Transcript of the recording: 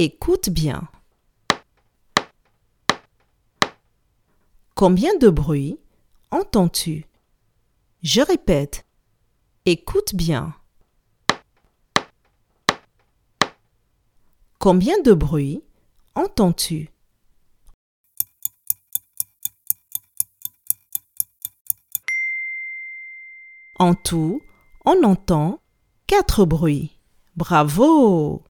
Écoute bien. Combien de bruits entends-tu? Je répète. Écoute bien. Combien de bruits entends-tu? En tout, on entend quatre bruits. Bravo